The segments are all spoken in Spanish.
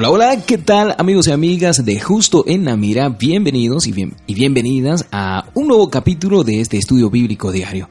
Hola, hola, ¿qué tal amigos y amigas de Justo en la Mira? Bienvenidos y, bien, y bienvenidas a un nuevo capítulo de este estudio bíblico diario.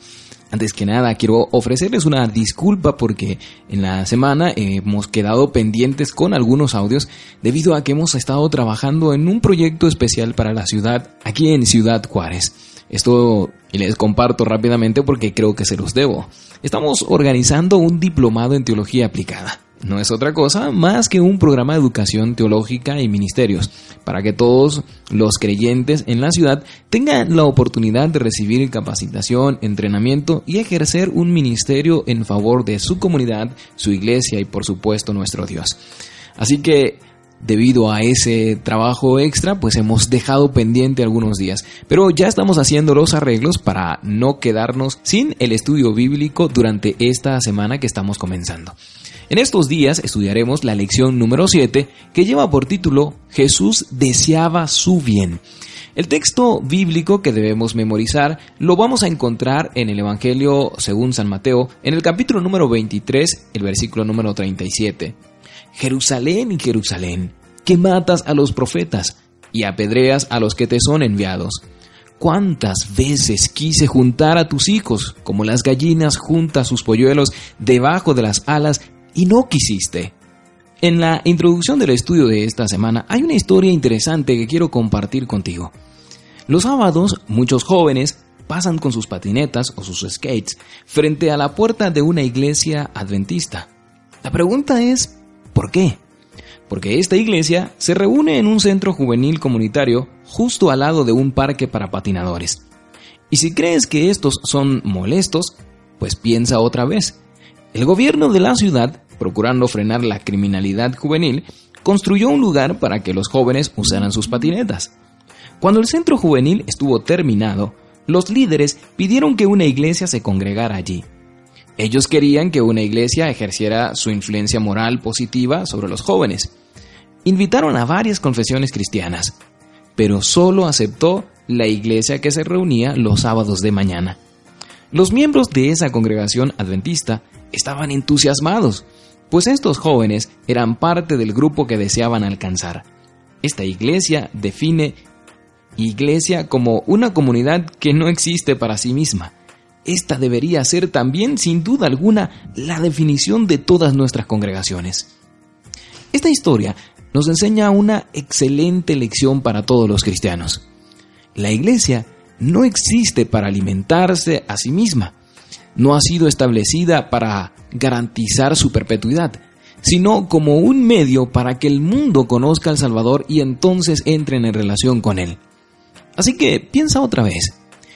Antes que nada, quiero ofrecerles una disculpa porque en la semana hemos quedado pendientes con algunos audios debido a que hemos estado trabajando en un proyecto especial para la ciudad aquí en Ciudad Juárez. Esto les comparto rápidamente porque creo que se los debo. Estamos organizando un diplomado en teología aplicada no es otra cosa más que un programa de educación teológica y ministerios, para que todos los creyentes en la ciudad tengan la oportunidad de recibir capacitación, entrenamiento y ejercer un ministerio en favor de su comunidad, su iglesia y por supuesto nuestro Dios. Así que debido a ese trabajo extra, pues hemos dejado pendiente algunos días. Pero ya estamos haciendo los arreglos para no quedarnos sin el estudio bíblico durante esta semana que estamos comenzando. En estos días estudiaremos la lección número 7 que lleva por título Jesús deseaba su bien. El texto bíblico que debemos memorizar lo vamos a encontrar en el Evangelio según San Mateo, en el capítulo número 23, el versículo número 37. Jerusalén y Jerusalén, que matas a los profetas y apedreas a los que te son enviados. ¿Cuántas veces quise juntar a tus hijos, como las gallinas junta sus polluelos debajo de las alas, y no quisiste. En la introducción del estudio de esta semana hay una historia interesante que quiero compartir contigo. Los sábados, muchos jóvenes pasan con sus patinetas o sus skates frente a la puerta de una iglesia adventista. La pregunta es, ¿por qué? Porque esta iglesia se reúne en un centro juvenil comunitario justo al lado de un parque para patinadores. Y si crees que estos son molestos, pues piensa otra vez. El gobierno de la ciudad procurando frenar la criminalidad juvenil, construyó un lugar para que los jóvenes usaran sus patinetas. Cuando el centro juvenil estuvo terminado, los líderes pidieron que una iglesia se congregara allí. Ellos querían que una iglesia ejerciera su influencia moral positiva sobre los jóvenes. Invitaron a varias confesiones cristianas, pero solo aceptó la iglesia que se reunía los sábados de mañana. Los miembros de esa congregación adventista estaban entusiasmados pues estos jóvenes eran parte del grupo que deseaban alcanzar. Esta iglesia define iglesia como una comunidad que no existe para sí misma. Esta debería ser también, sin duda alguna, la definición de todas nuestras congregaciones. Esta historia nos enseña una excelente lección para todos los cristianos. La iglesia no existe para alimentarse a sí misma, no ha sido establecida para garantizar su perpetuidad, sino como un medio para que el mundo conozca al Salvador y entonces entren en relación con Él. Así que piensa otra vez.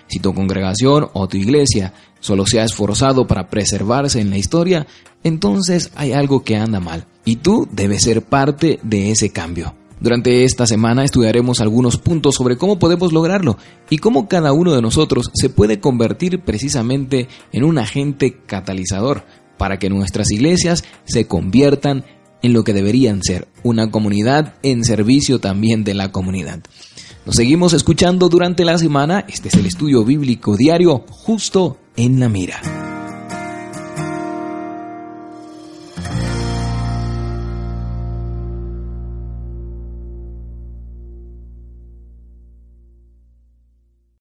Si tu congregación o tu iglesia solo se ha esforzado para preservarse en la historia, entonces hay algo que anda mal y tú debes ser parte de ese cambio. Durante esta semana estudiaremos algunos puntos sobre cómo podemos lograrlo y cómo cada uno de nosotros se puede convertir precisamente en un agente catalizador para que nuestras iglesias se conviertan en lo que deberían ser, una comunidad en servicio también de la comunidad. Nos seguimos escuchando durante la semana, este es el estudio bíblico diario justo en la mira.